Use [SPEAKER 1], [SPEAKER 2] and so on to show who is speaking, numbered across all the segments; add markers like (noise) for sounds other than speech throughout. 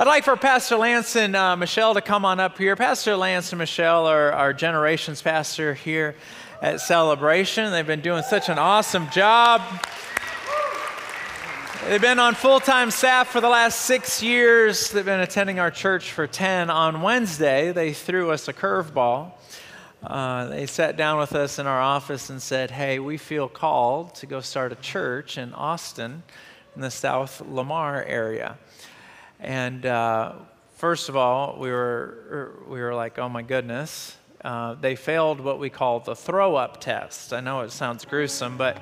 [SPEAKER 1] I'd like for Pastor Lance and uh, Michelle to come on up here. Pastor Lance and Michelle are our generations pastor here at Celebration. They've been doing such an awesome job. They've been on full time staff for the last six years. They've been attending our church for 10. On Wednesday, they threw us a curveball. Uh, they sat down with us in our office and said, Hey, we feel called to go start a church in Austin in the South Lamar area. And uh, first of all, we were, we were like, oh my goodness. Uh, they failed what we call the throw up test. I know it sounds gruesome, but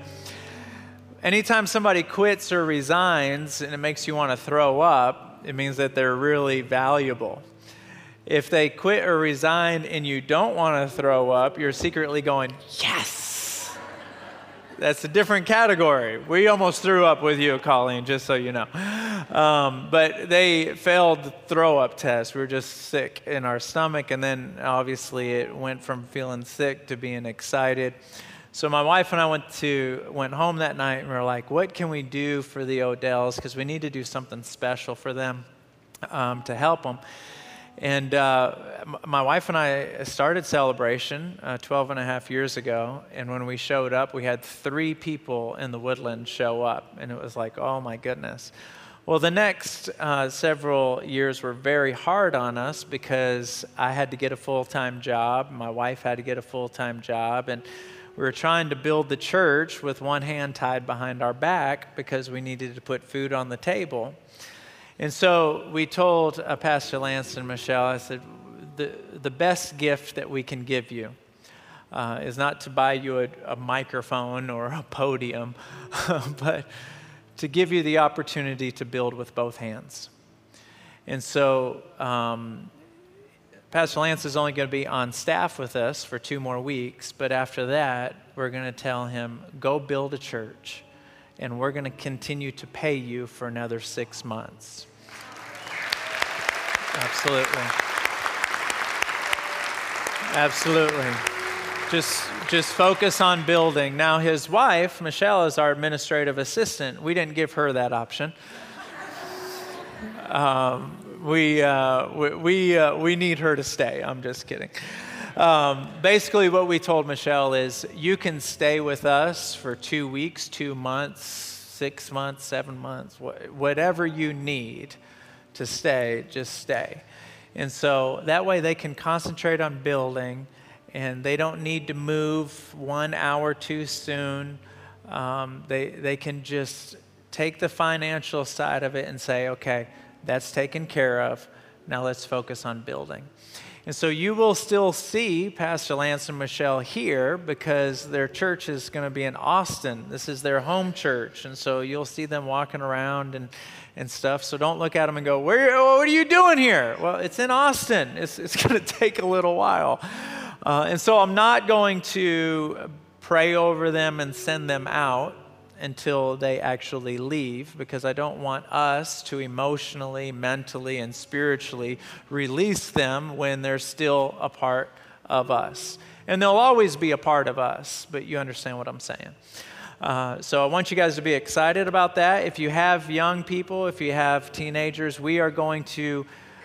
[SPEAKER 1] anytime somebody quits or resigns and it makes you want to throw up, it means that they're really valuable. If they quit or resign and you don't want to throw up, you're secretly going, yes, that's a different category. We almost threw up with you, Colleen, just so you know. Um, but they failed the throw up test. We were just sick in our stomach, and then obviously it went from feeling sick to being excited. So my wife and I went to went home that night, and we were like, "What can we do for the Odells? Because we need to do something special for them um, to help them." And uh, my wife and I started Celebration uh, 12 and a half years ago. And when we showed up, we had three people in the woodland show up. And it was like, oh my goodness. Well, the next uh, several years were very hard on us because I had to get a full time job. My wife had to get a full time job. And we were trying to build the church with one hand tied behind our back because we needed to put food on the table. And so we told uh, Pastor Lance and Michelle, I said, the, the best gift that we can give you uh, is not to buy you a, a microphone or a podium, (laughs) but to give you the opportunity to build with both hands. And so um, Pastor Lance is only going to be on staff with us for two more weeks, but after that, we're going to tell him, go build a church, and we're going to continue to pay you for another six months. Absolutely. Absolutely. Just, just focus on building. Now, his wife, Michelle, is our administrative assistant. We didn't give her that option. Um, we, uh, we, we, uh, we need her to stay. I'm just kidding. Um, basically, what we told Michelle is you can stay with us for two weeks, two months, six months, seven months, wh- whatever you need to stay, just stay. And so that way they can concentrate on building and they don't need to move one hour too soon. Um, they, they can just take the financial side of it and say, okay, that's taken care of. Now let's focus on building. And so you will still see Pastor Lance and Michelle here because their church is going to be in Austin. This is their home church. And so you'll see them walking around and, and stuff. So don't look at them and go, Where, What are you doing here? Well, it's in Austin. It's, it's (laughs) going to take a little while. Uh, and so I'm not going to pray over them and send them out until they actually leave because I don't want us to emotionally, mentally, and spiritually release them when they're still a part of us. And they'll always be a part of us, but you understand what I'm saying. Uh, so I want you guys to be excited about that. If you have young people, if you have teenagers, we are going to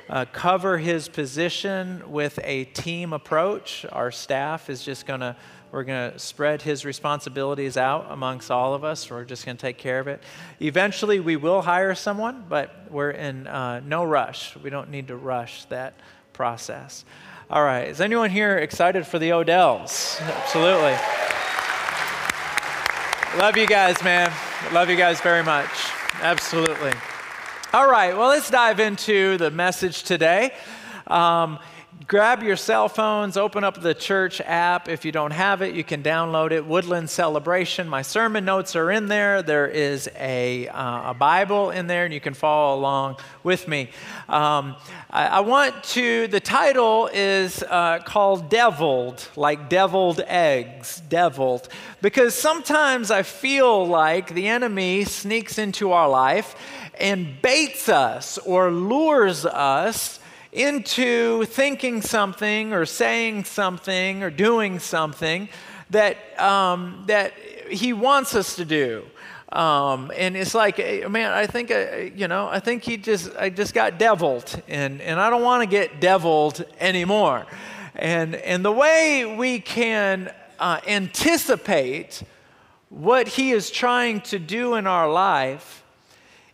[SPEAKER 1] uh, cover his position with a team approach. Our staff is just going to we're going to spread his responsibilities out amongst all of us. We're just going to take care of it. Eventually, we will hire someone, but we're in uh, no rush. We don't need to rush that process. All right. Is anyone here excited for the Odells? Absolutely. Love you guys, man. Love you guys very much. Absolutely. All right. Well, let's dive into the message today. Um, grab your cell phones, open up the church app. If you don't have it, you can download it. Woodland Celebration. My sermon notes are in there. There is a, uh, a Bible in there, and you can follow along with me. Um, I, I, want to, the title is uh, called Deviled, like deviled eggs, deviled, because sometimes I feel like the enemy sneaks into our life and baits us or lures us into thinking something or saying something or doing something that, um, that he wants us to do. Um, and it's like, eh, man, I think, uh, you know, I think he just, I just got deviled, and, and I don't want to get deviled anymore. And, and the way we can uh, anticipate what he is trying to do in our life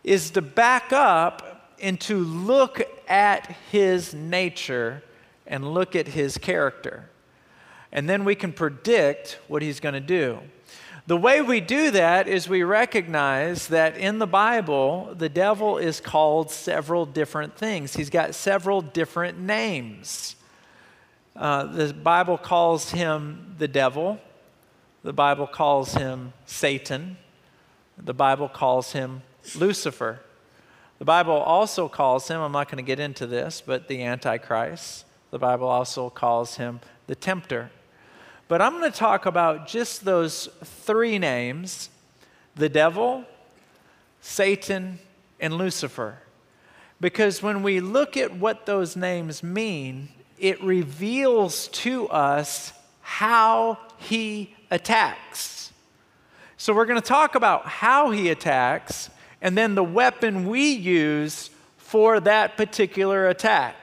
[SPEAKER 1] is to back up and to look at his nature and look at his character. And then we can predict what he's going to do. The way we do that is we recognize that in the Bible, the devil is called several different things. He's got several different names. Uh, the Bible calls him the devil, the Bible calls him Satan, the Bible calls him Lucifer. The Bible also calls him, I'm not going to get into this, but the Antichrist. The Bible also calls him the tempter. But I'm going to talk about just those three names the devil, Satan, and Lucifer. Because when we look at what those names mean, it reveals to us how he attacks. So we're going to talk about how he attacks and then the weapon we use for that particular attack.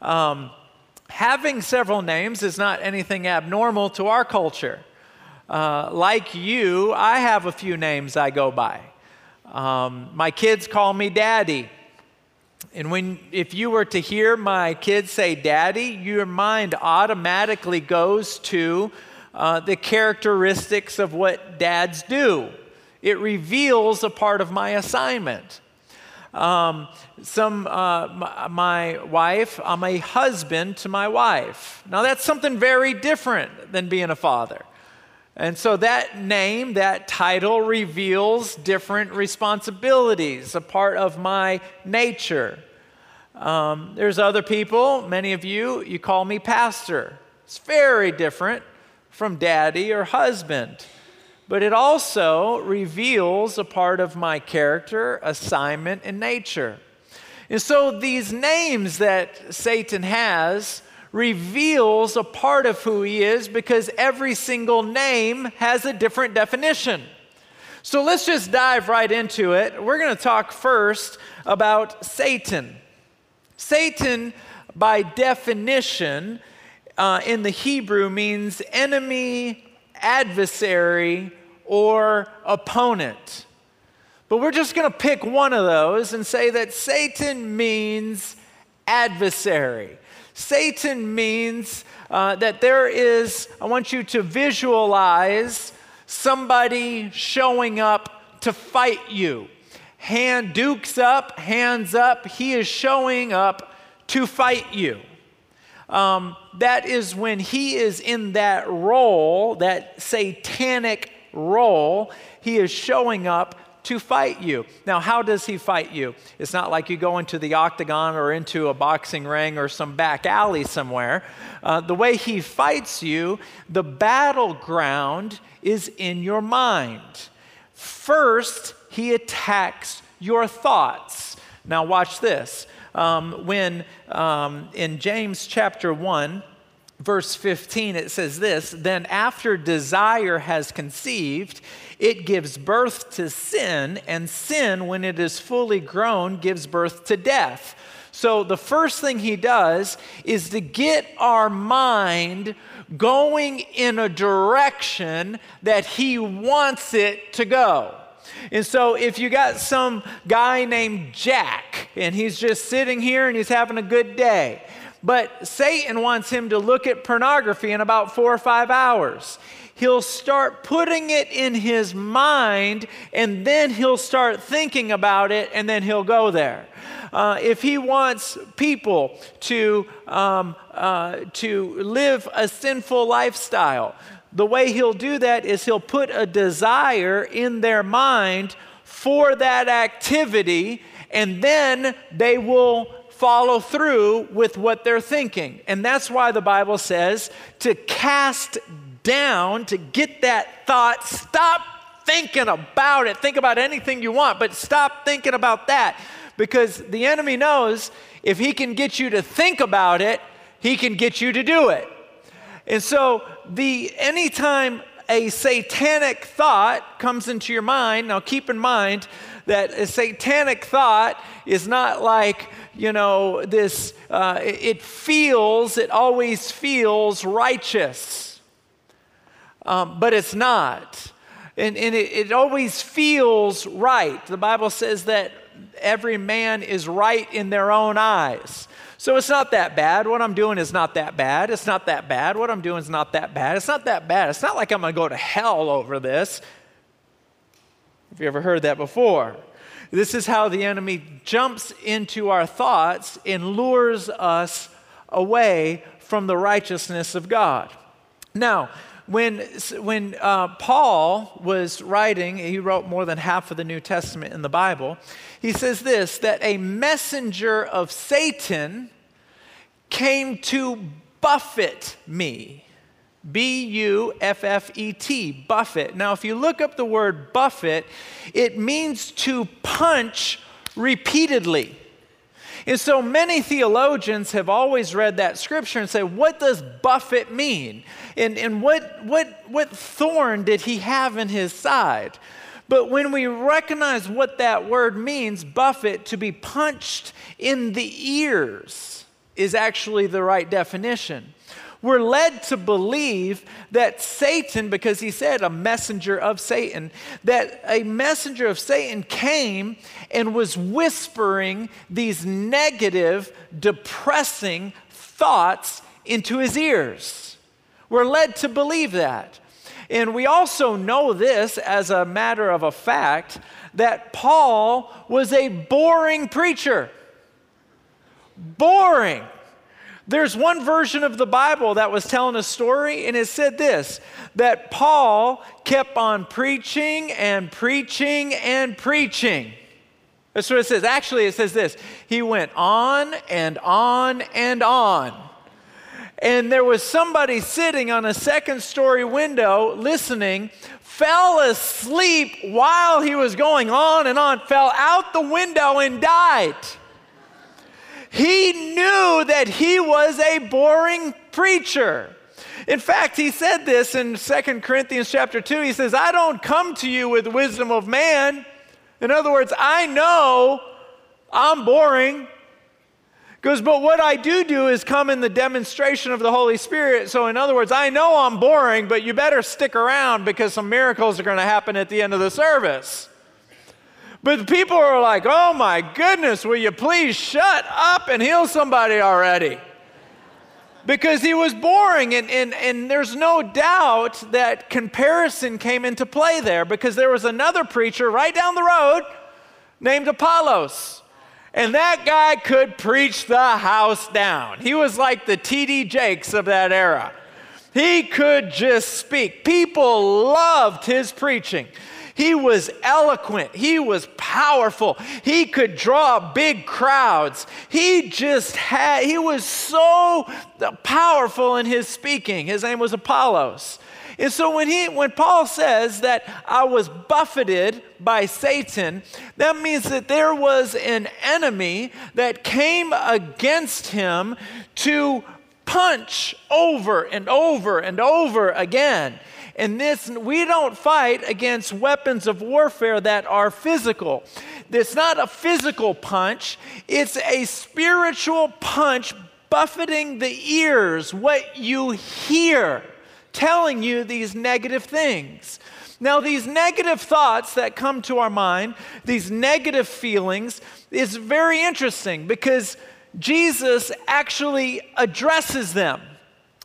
[SPEAKER 1] Um, having several names is not anything abnormal to our culture. Uh, like you, I have a few names I go by. Um, my kids call me Daddy. And when, if you were to hear my kids say daddy, your mind automatically goes to uh, the characteristics of what dads do. It reveals a part of my assignment. Um, some, uh, my, wife, I'm a husband to my wife. Now, that's something very different than being a father. And so that name, that title reveals different responsibilities, a part of my nature. Um, there's other people, many of you, you call me pastor. It's very different from daddy or husband but it also reveals a part of my character, assignment, and nature. And so these names that Satan has reveals a part of who he is because every single name has a different definition. So let's just dive right into it. We're going to talk first about Satan. Satan, by definition, uh, in the Hebrew means enemy, adversary, or opponent. But we're just going to pick one of those and say that Satan means adversary. Satan means uh, that there is, I want you to visualize somebody showing up to fight you. Hand dukes up, hands up, he is showing up to fight you. Um, that is when he is in that role, that satanic role, he is showing up to fight you. Now, how does he fight you? It's not like you go into the octagon or into a boxing ring or some back alley somewhere. Uh, the way he fights you, the battleground is in your mind. First, he attacks your thoughts. Now, watch this. Um, when um, in James chapter 1, verse 15, it says this Then after desire has conceived, it gives birth to sin, and sin, when it is fully grown, gives birth to death. So the first thing he does is to get our mind going in a direction that he wants it to go. And so, if you got some guy named Jack and he's just sitting here and he's having a good day, but Satan wants him to look at pornography in about four or five hours. He'll start putting it in his mind, and then he'll start thinking about it, and then he'll go there. Uh, if he wants people to, um, uh, to live a sinful lifestyle, the way he'll do that is he'll put a desire in their mind for that activity, and then they will follow through with what they're thinking. And that's why the Bible says to cast down, to get that thought, stop thinking about it. Think about anything you want, but stop thinking about that because the enemy knows if he can get you to think about it, he can get you to do it. And so the anytime a satanic thought comes into your mind, now keep in mind that a satanic thought is not like, you know, this, uh, it feels, it always feels righteous, um, but it's not. And, and it, it always feels right. The Bible says that every man is right in their own eyes. So it's not that bad. What I'm doing is not that bad. It's not that bad. What I'm doing is not that bad. It's not that bad. It's not like I'm going to go to hell over this. Have you ever heard that before? This is how the enemy jumps into our thoughts and lures us away from the righteousness of God. Now, when, when uh, Paul was writing, he wrote more than half of the New Testament in the Bible. He says this that a messenger of Satan came to buffet me. B U F F E T, buffet. Now, if you look up the word buffet, it means to punch repeatedly. And so many theologians have always read that scripture and say, what does buffet mean? And, and what, what, what thorn did he have in his side? But when we recognize what that word means, buffet, to be punched in the ears, is actually the right definition we're led to believe that Satan, because he said a messenger of Satan, that a messenger of Satan came and was whispering these negative, depressing thoughts into his ears. We're led to believe that. And we also know this as a matter of a fact that Paul was a boring preacher. Boring. There's one version of the Bible that was telling a story, and it said this that Paul kept on preaching and preaching and preaching. That's what it says. Actually, it says this He went on and on and on. And there was somebody sitting on a second story window listening, fell asleep while he was going on and on, fell out the window and died. He knew that he was a boring preacher. In fact, he said this in 2 Corinthians chapter 2. He says, I don't come to you with wisdom of man. In other words, I know I'm boring. Goes, but what I do do is come in the demonstration of the Holy Spirit. So, in other words, I know I'm boring, but you better stick around because some miracles are going to happen at the end of the service. But the people are like, oh my goodness, will you please shut up and heal somebody already? Because he was boring, and, and, and there's no doubt that comparison came into play there because there was another preacher right down the road named Apollos. And that guy could preach the house down. He was like the T.D. Jakes of that era. He could just speak. People loved his preaching. He was eloquent. He was powerful. He could draw big crowds. He just had, he was so powerful in his speaking. His name was Apollos. And so when he when Paul says that I was buffeted by Satan, that means that there was an enemy that came against him to punch over and over and over again. And this, we don't fight against weapons of warfare that are physical. It's not a physical punch, it's a spiritual punch buffeting the ears, what you hear, telling you these negative things. Now, these negative thoughts that come to our mind, these negative feelings, is very interesting because Jesus actually addresses them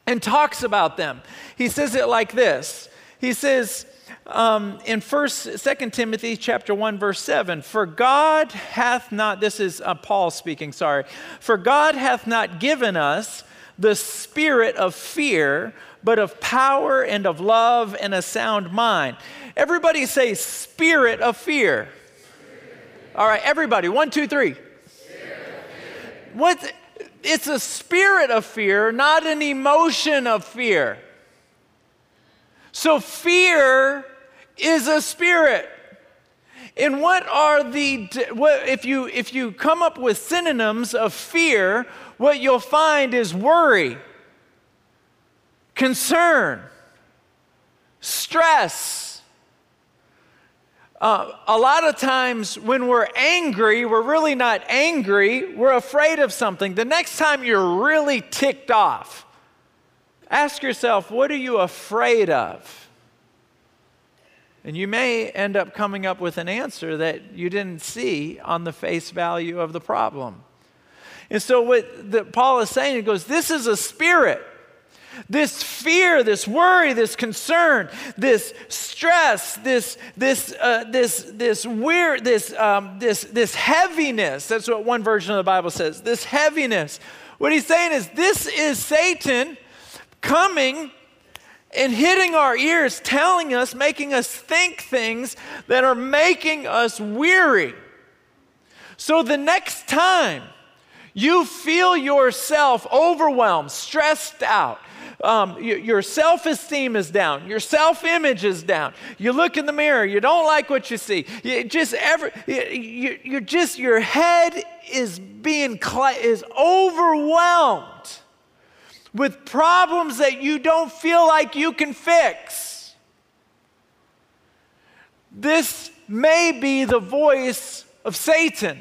[SPEAKER 1] and talks about them. He says it like this. He says um, in First, Second Timothy chapter one verse seven, "For God hath not." This is uh, Paul speaking. Sorry. For God hath not given us the spirit of fear, but of power and of love and a sound mind. Everybody say spirit of fear. All right, everybody. One, two, three. What? It's a spirit of fear, not an emotion of fear. So, fear is a spirit. And what are the, what, if, you, if you come up with synonyms of fear, what you'll find is worry, concern, stress. Uh, a lot of times when we're angry, we're really not angry, we're afraid of something. The next time you're really ticked off, ask yourself, what are you afraid of? And you may end up coming up with an answer that you didn't see on the face value of the problem. And so, what the, Paul is saying, he goes, This is a spirit. This fear, this worry, this concern, this stress, this, this, uh, this, this weird, this, um, this, this heaviness. That's what one version of the Bible says. This heaviness. What he's saying is, this is Satan coming and hitting our ears, telling us, making us think things that are making us weary. So the next time you feel yourself overwhelmed, stressed out, um, your self esteem is down. Your self image is down. You look in the mirror. You don't like what you see. You just ever, you, you're just, your head is being, is overwhelmed with problems that you don't feel like you can fix. This may be the voice of Satan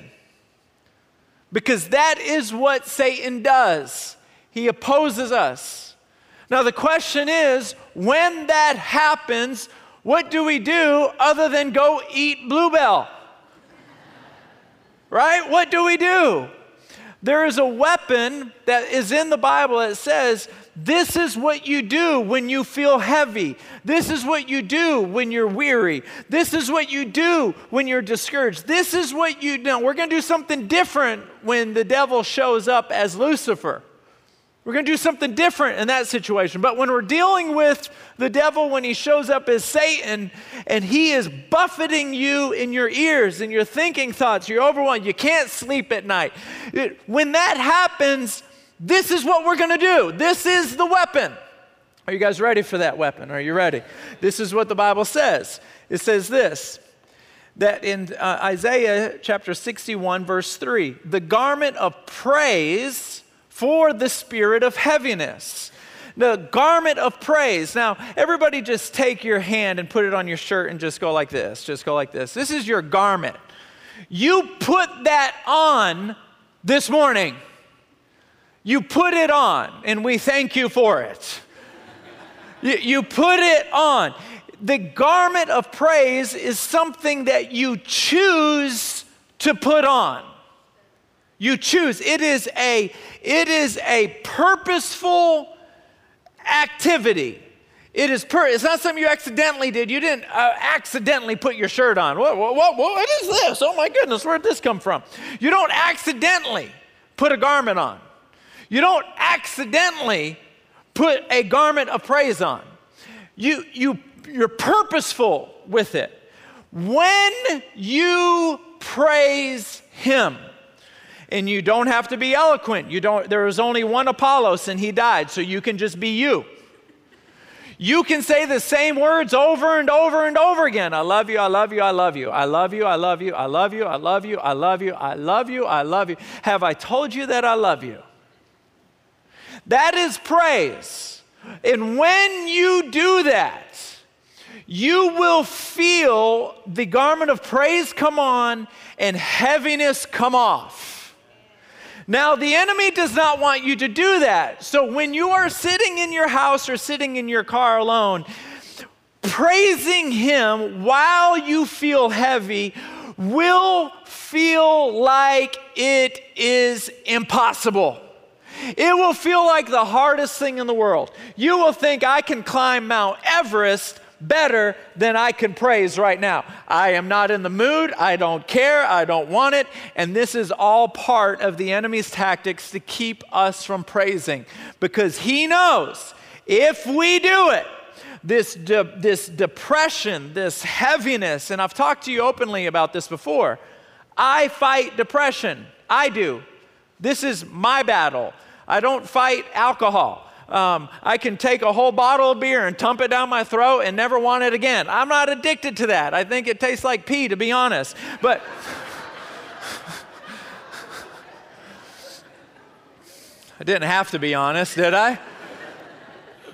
[SPEAKER 1] because that is what Satan does. He opposes us. Now, the question is when that happens, what do we do other than go eat Blue Bell? right? What do we do? There is a weapon that is in the Bible that says, This is what you do when you feel heavy. This is what you do when you're weary. This is what you do when you're discouraged. This is what you do. We're going to do something different when the devil shows up as Lucifer. We're going to do something different in that situation. But when we're dealing with the devil, when he shows up as Satan and he is buffeting you in your ears and your thinking thoughts, you're overwhelmed, you can't sleep at night. It, when that happens, this is what we're going to do. This is the weapon. Are you guys ready for that weapon? Are you ready? This is what the Bible says. It says this that in uh, Isaiah chapter 61, verse 3, the garment of praise for the spirit of heaviness. The garment of praise. Now, everybody just take your hand and put it on your shirt and just go like this. Just go like this. This is your garment. You put that on this morning. You put it on, and we thank you for it. you, you put it on. The garment of praise is something that you choose to put on. You choose. It is a, it is a purposeful activity. It is per, it's not something you accidentally did. You didn't uh, accidentally put your shirt on. What, is this? Oh my goodness, where did this come from? You don't accidentally put a garment on. You don't accidentally put a garment of praise on. You, you, you're purposeful with it. When you praise Him, and you don't have to be eloquent. You don't, there was only one Apollos and he died, so you can just be you. You can say the same words over and over and over again. I love you, I love you, I love you. I love you, I love you, I love you, I love you, I love you, I love you, I love you. Have I told you that I love you? That is praise. And when you do that, you will feel the garment of praise come on and heaviness come off. Now, the enemy does not want you to do that. So, when you are sitting in your house or sitting in your car alone, praising Him while you feel heavy will feel like it is impossible. It will feel like the hardest thing in the world. You will think, I can climb Mount Everest better than I can praise right now. I am not in the mood. I don't care. I don't want it. And this is all part of the enemy's tactics to keep us from praising because he knows if we do it, this, de- this depression, this heaviness, and I've talked to you openly about this before. I fight depression. I do. This is my battle. I don't fight alcohol. Um, I can take a whole bottle of beer and dump it down my throat and never want it again. I'm not addicted to that. I think it tastes like pee, to be honest. But. I didn't have to be honest, did I?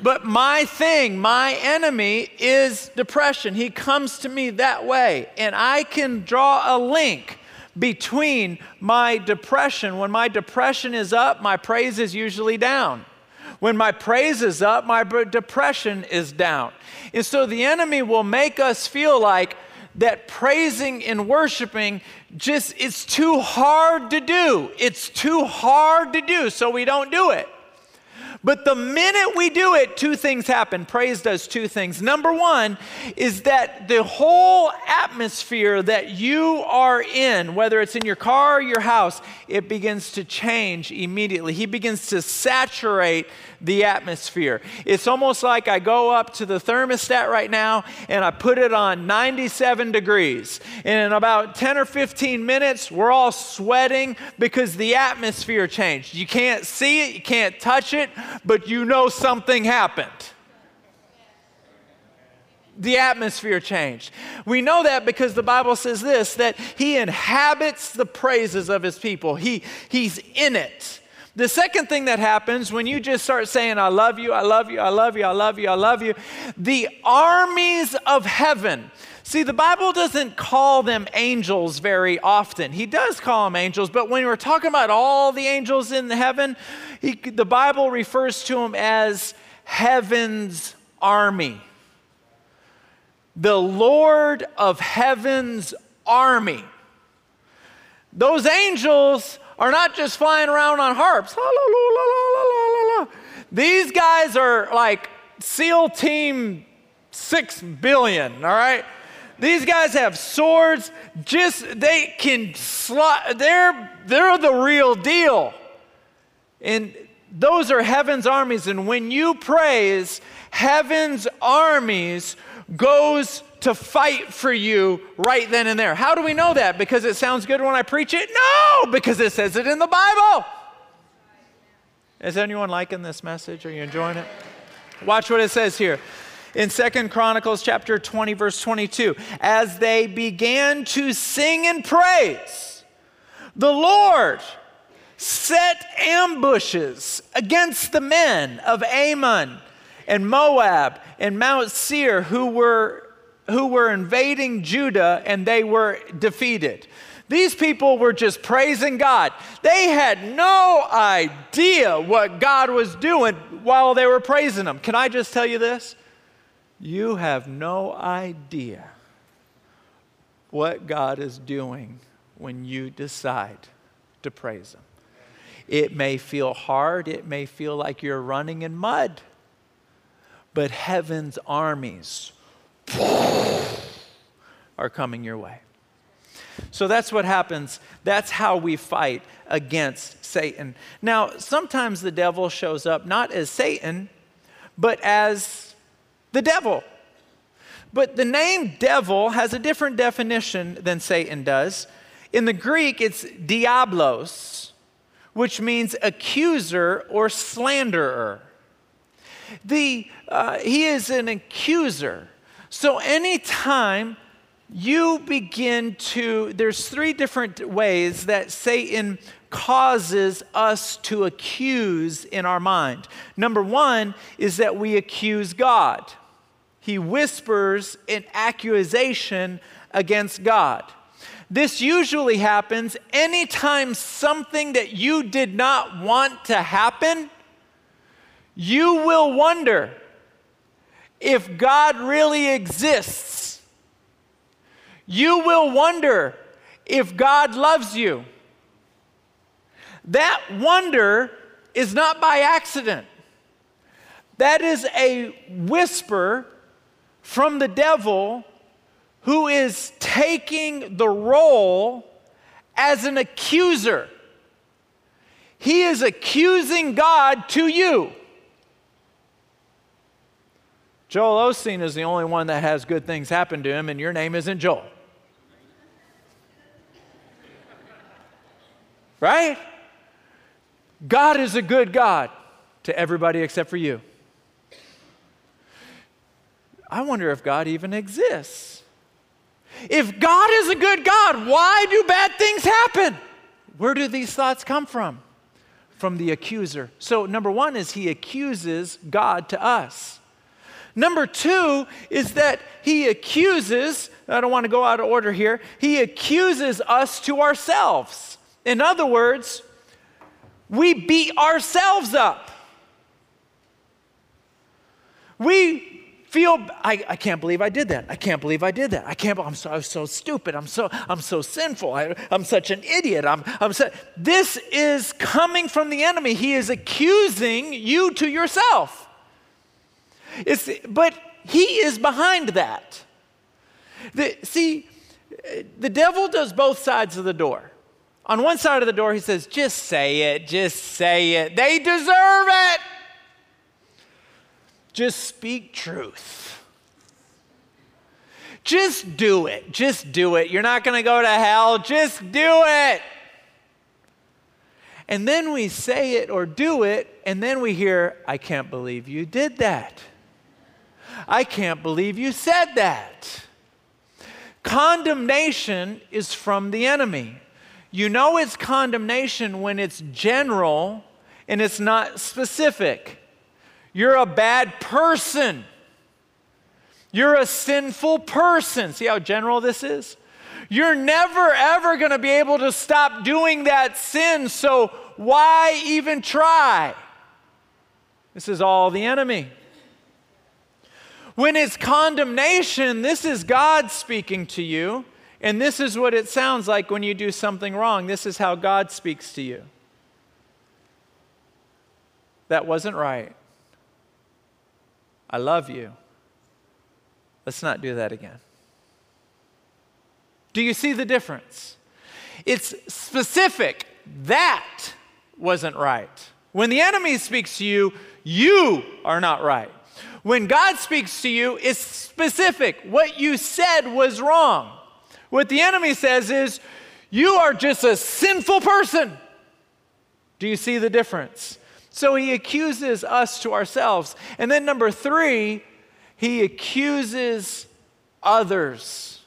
[SPEAKER 1] But my thing, my enemy is depression. He comes to me that way. And I can draw a link between my depression. When my depression is up, my praise is usually down. When my praise is up, my depression is down. And so the enemy will make us feel like that praising and worshiping just it's too hard to do. It's too hard to do, so we don't do it. But the minute we do it, two things happen. Praise does two things. Number one is that the whole atmosphere that you are in, whether it's in your car or your house, it begins to change immediately. He begins to saturate the atmosphere. It's almost like I go up to the thermostat right now and I put it on 97 degrees. And in about 10 or 15 minutes, we're all sweating because the atmosphere changed. You can't see it, you can't touch it, but you know something happened. The atmosphere changed. We know that because the Bible says this that He inhabits the praises of His people, he, He's in it. The second thing that happens when you just start saying, I love you, I love you, I love you, I love you, I love you, the armies of heaven. See, the Bible doesn't call them angels very often. He does call them angels, but when we're talking about all the angels in the heaven, he, the Bible refers to them as heaven's army. The Lord of heaven's army. Those angels are not just flying around on harps. These guys are like SEAL Team 6 billion, all right? These guys have swords, just they can slot, they're, they're the real deal. And those are heaven's armies. And when you praise, heaven's armies goes to fight for you right then and there. How do we know that? Because it sounds good when I preach it? No, because it says it in the Bible. Is anyone liking this message? Are you enjoying it? Watch what it says here. In Second Chronicles chapter 20 verse 22, as they began to sing and praise, the Lord set ambushes against the men of Ammon and Moab and Mount Seir who were, who were invading Judah and they were defeated. These people were just praising God. They had no idea what God was doing while they were praising Him. Can I just tell you this? You have no idea what God is doing when you decide to praise Him. It may feel hard, it may feel like you're running in mud, but heaven's armies are coming your way. So that's what happens. That's how we fight against Satan. Now, sometimes the devil shows up not as Satan, but as the devil. But the name devil has a different definition than Satan does. In the Greek, it's diablos which means accuser or slanderer. The, uh, he is an accuser. So anytime you begin to, there's three different ways that Satan causes us to accuse in our mind. Number one is that we accuse God. He whispers an accusation against God. This usually happens anytime something that you did not want to happen, you will wonder if God really exists. You will wonder if God loves you. That wonder is not by accident. That is a whisper from the devil who is taking the role as an accuser. He is accusing God to you. Joel Osteen is the only one that has good things happen to him, and your name isn't Joel. Right? God is a good God to everybody except for you. I wonder if God even exists. If God is a good God, why do bad things happen? Where do these thoughts come from? from the accuser. So, number one is he accuses God to us. Number two is that he accuses, I don't want to go out of order here, he accuses us to ourselves. In other words, we beat ourselves up. We feel I, I can't believe I did that. I can't believe I did that. I can't. I'm so, I'm so stupid. I'm so I'm so sinful. I, am such an idiot. I'm I'm so, this is coming from the enemy. He is accusing you to yourself. It's, but he is behind that. The, see, the devil does both sides of the door. On one side of the door, he says, just say it, just say it. They deserve it. Just speak truth. Just do it. Just do it. You're not going to go to hell. Just do it. And then we say it or do it, and then we hear, I can't believe you did that. I can't believe you said that. Condemnation is from the enemy. You know it's condemnation when it's general and it's not specific. You're a bad person. You're a sinful person. See how general this is? You're never, ever going to be able to stop doing that sin, so why even try? This is all the enemy. When it's condemnation, this is God speaking to you, and this is what it sounds like when you do something wrong. This is how God speaks to you. That wasn't right. I love you. Let's not do that again. Do you see the difference? It's specific. That wasn't right. When the enemy speaks to you, you are not right. When God speaks to you, it's specific. What you said was wrong. What the enemy says is, you are just a sinful person. Do you see the difference? So he accuses us to ourselves. And then, number three, he accuses others.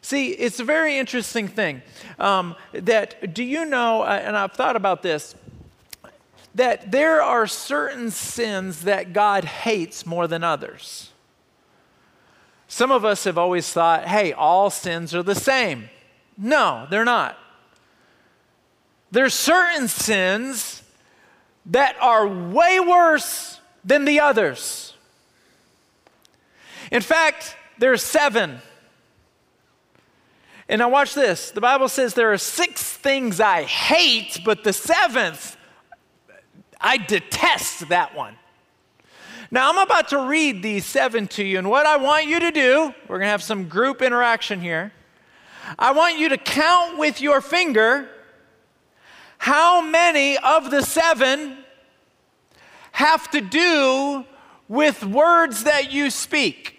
[SPEAKER 1] See, it's a very interesting thing um, that, do you know, uh, and I've thought about this, that there are certain sins that God hates more than others. Some of us have always thought, hey, all sins are the same. No, they're not. There's certain sins that are way worse than the others. In fact, there's seven. And now watch this. The Bible says there are six things I hate, but the seventh I detest that one. Now, I'm about to read these seven to you, and what I want you to do, we're going to have some group interaction here. I want you to count with your finger how many of the seven have to do with words that you speak.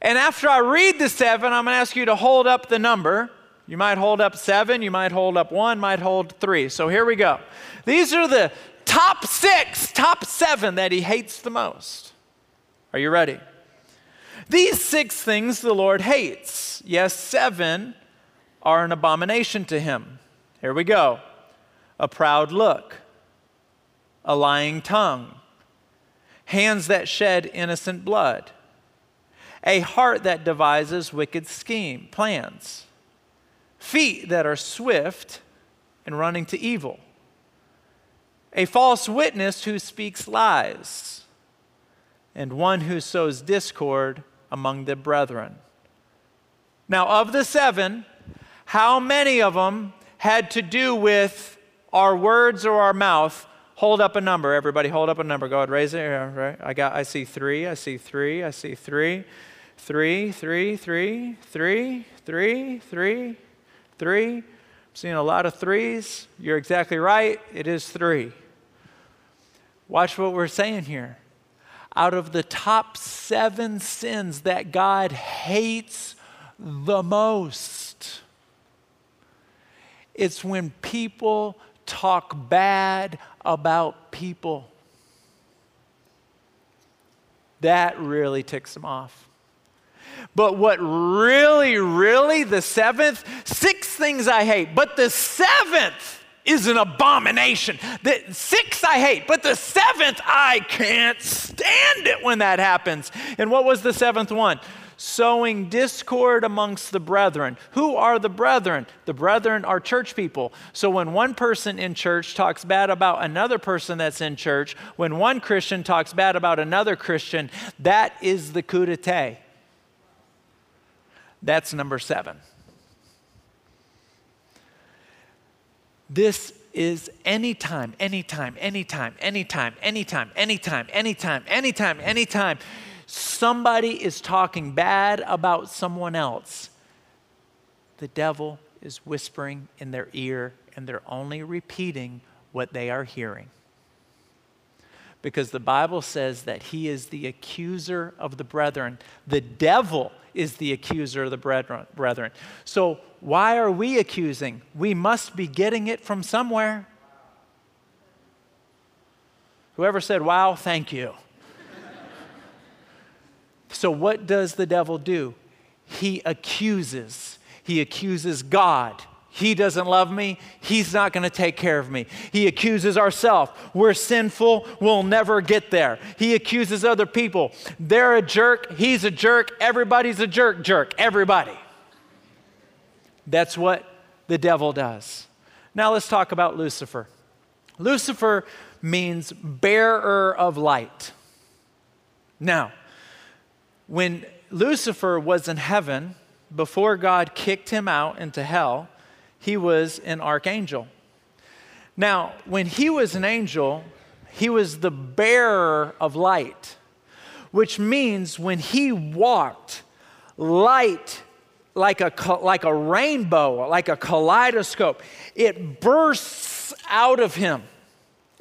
[SPEAKER 1] And after I read the seven, I'm going to ask you to hold up the number. You might hold up seven, you might hold up one, might hold three. So here we go. These are the top six, top seven that he hates the most. Are you ready? These six things the Lord hates. Yes, seven are an abomination to him. Here we go a proud look, a lying tongue, hands that shed innocent blood, a heart that devises wicked scheme, plans, feet that are swift and running to evil a false witness who speaks lies, and one who sows discord among the brethren. Now, of the seven, how many of them had to do with our words or our mouth? Hold up a number, everybody. Hold up a number. Go ahead, raise it. Right? I got. I see three. I see three. I see three. Three. Three. Three. Three. Three. Three. Three. I'm seeing a lot of threes. You're exactly right. It is three. Watch what we're saying here. Out of the top seven sins that God hates the most, it's when people talk bad about people. That really ticks them off. But what really, really, the seventh, six things I hate, but the seventh is an abomination. The six I hate, but the seventh I can't stand it when that happens. And what was the seventh one? Sowing discord amongst the brethren. Who are the brethren? The brethren are church people. So when one person in church talks bad about another person that's in church, when one Christian talks bad about another Christian, that is the coup d'etat. That's number seven. This is anytime, anytime, anytime, anytime, anytime, anytime, anytime, anytime, anytime somebody is talking bad about someone else, the devil is whispering in their ear and they're only repeating what they are hearing. Because the Bible says that he is the accuser of the brethren. The devil is the accuser of the brethren. So, why are we accusing? We must be getting it from somewhere. Whoever said, Wow, thank you. So, what does the devil do? He accuses. He accuses God. He doesn't love me. He's not going to take care of me. He accuses ourselves. We're sinful. We'll never get there. He accuses other people. They're a jerk. He's a jerk. Everybody's a jerk, jerk. Everybody. That's what the devil does. Now let's talk about Lucifer. Lucifer means bearer of light. Now, when Lucifer was in heaven, before God kicked him out into hell, he was an archangel. Now, when he was an angel, he was the bearer of light, which means when he walked, light like a, like a rainbow, like a kaleidoscope, it bursts out of him.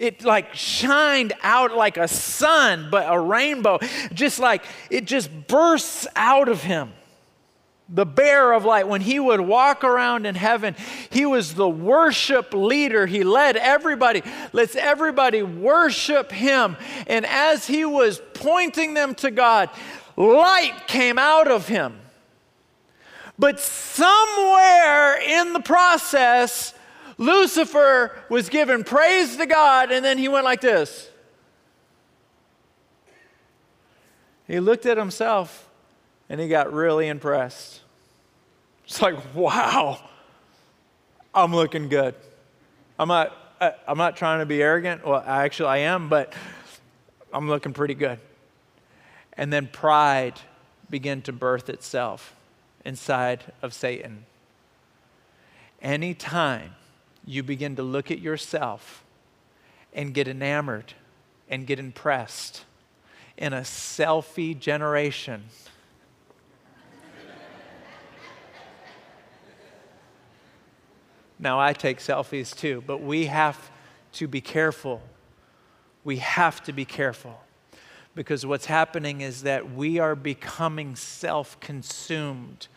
[SPEAKER 1] It like shined out like a sun, but a rainbow, just like it just bursts out of him the bearer of light, when he would walk around in heaven, he was the worship leader. He led everybody, lets everybody worship him. And as he was pointing them to God, light came out of him. But somewhere in the process, Lucifer was given praise to God, and then he went like this. He looked at himself and he got really impressed. It's like, wow, I'm looking good. I'm not, I'm not trying to be arrogant. Well, actually, I am, but I'm looking pretty good. And then pride began to birth itself inside of Satan. Anytime you begin to look at yourself and get enamored and get impressed in a selfie generation, Now, I take selfies too, but we have to be careful. We have to be careful because what's happening is that we are becoming self consumed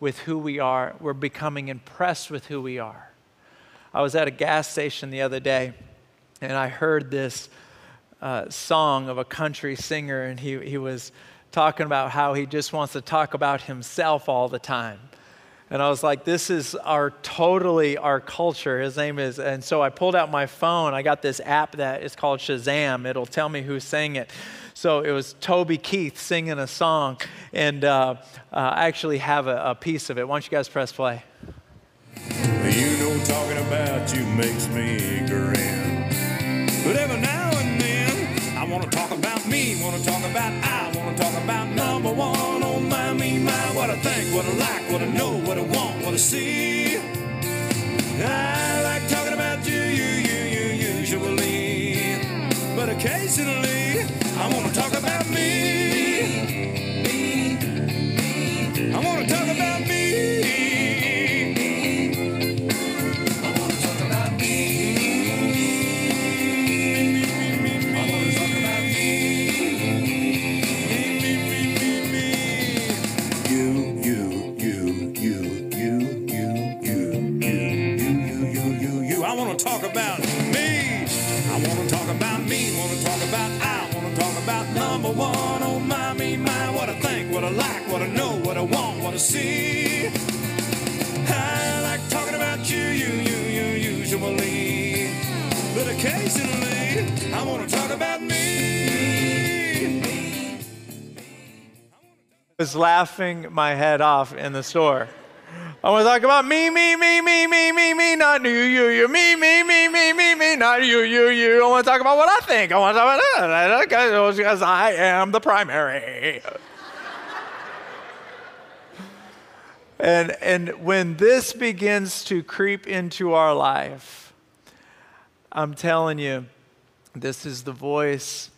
[SPEAKER 1] with who we are. We're becoming impressed with who we are. I was at a gas station the other day and I heard this uh, song of a country singer, and he, he was talking about how he just wants to talk about himself all the time. And I was like, this is our totally our culture. His name is, and so I pulled out my phone. I got this app that is called Shazam. It'll tell me who sang it. So it was Toby Keith singing a song. And uh, uh, I actually have a, a piece of it. Why don't you guys press play?
[SPEAKER 2] You know, talking about you makes me grin. But every now and then, I want to talk about me, want to talk about I, want to talk about number one. Oh, my, me, my, what I think, what I like, what I know, what I want, what I see. I like talking about you, you, you, you, usually. But occasionally, I want to talk about me. see. I like talking about you, you, you, you, usually. But occasionally, I want to talk about me.
[SPEAKER 1] I was laughing my head off in the store. I want to talk about me, me, me, me, me, me, me, not you, you, you, me, me, me, me, me, me, not you, you, you. I want to talk about what I think. I want to talk about that because I am the primary. And, and when this begins to creep into our life, I'm telling you, this is the voice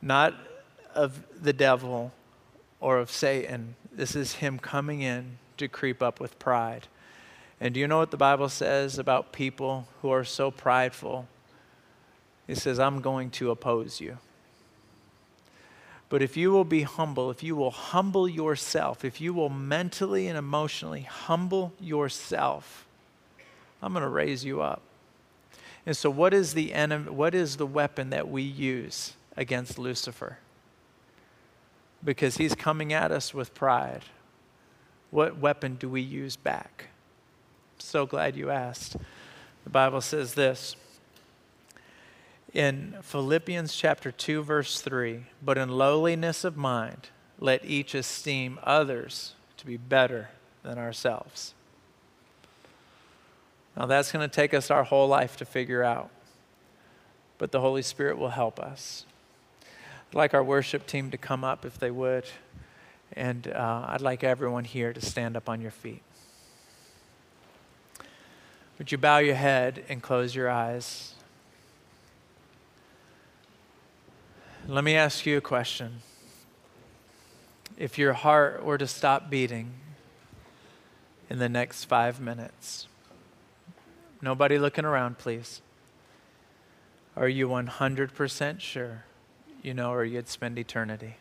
[SPEAKER 1] not of the devil or of Satan. This is him coming in to creep up with pride. And do you know what the Bible says about people who are so prideful? It says, I'm going to oppose you. But if you will be humble, if you will humble yourself, if you will mentally and emotionally humble yourself, I'm going to raise you up. And so what is the enemy what is the weapon that we use against Lucifer? Because he's coming at us with pride. What weapon do we use back? So glad you asked. The Bible says this in Philippians chapter 2 verse 3, but in lowliness of mind let each esteem others to be better than ourselves. Now that's going to take us our whole life to figure out. But the Holy Spirit will help us. I'd like our worship team to come up if they would. And uh, I'd like everyone here to stand up on your feet. Would you bow your head and close your eyes? Let me ask you a question. If your heart were to stop beating in the next five minutes, nobody looking around, please. Are you 100% sure you know or you'd spend eternity?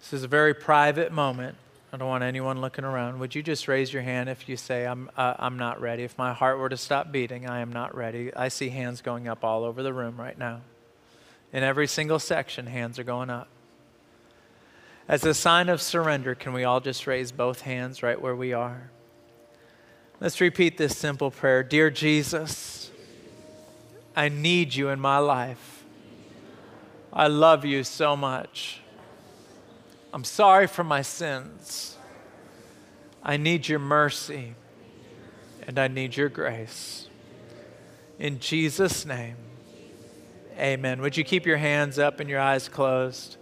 [SPEAKER 1] This is a very private moment. I don't want anyone looking around. Would you just raise your hand if you say, I'm, uh, I'm not ready? If my heart were to stop beating, I am not ready. I see hands going up all over the room right now. In every single section, hands are going up. As a sign of surrender, can we all just raise both hands right where we are? Let's repeat this simple prayer Dear Jesus, I need you in my life. I love you so much. I'm sorry for my sins. I need your mercy and I need your grace. In Jesus' name, amen. Would you keep your hands up and your eyes closed?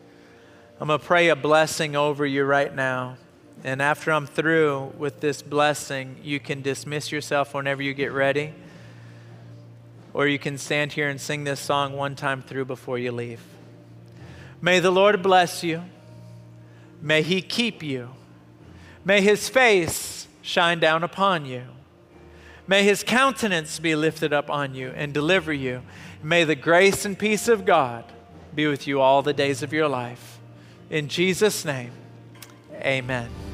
[SPEAKER 1] I'm going to pray a blessing over you right now. And after I'm through with this blessing, you can dismiss yourself whenever you get ready. Or you can stand here and sing this song one time through before you leave. May the Lord bless you. May he keep you. May his face shine down upon you. May his countenance be lifted up on you and deliver you. May the grace and peace of God be with you all the days of your life. In Jesus' name, amen.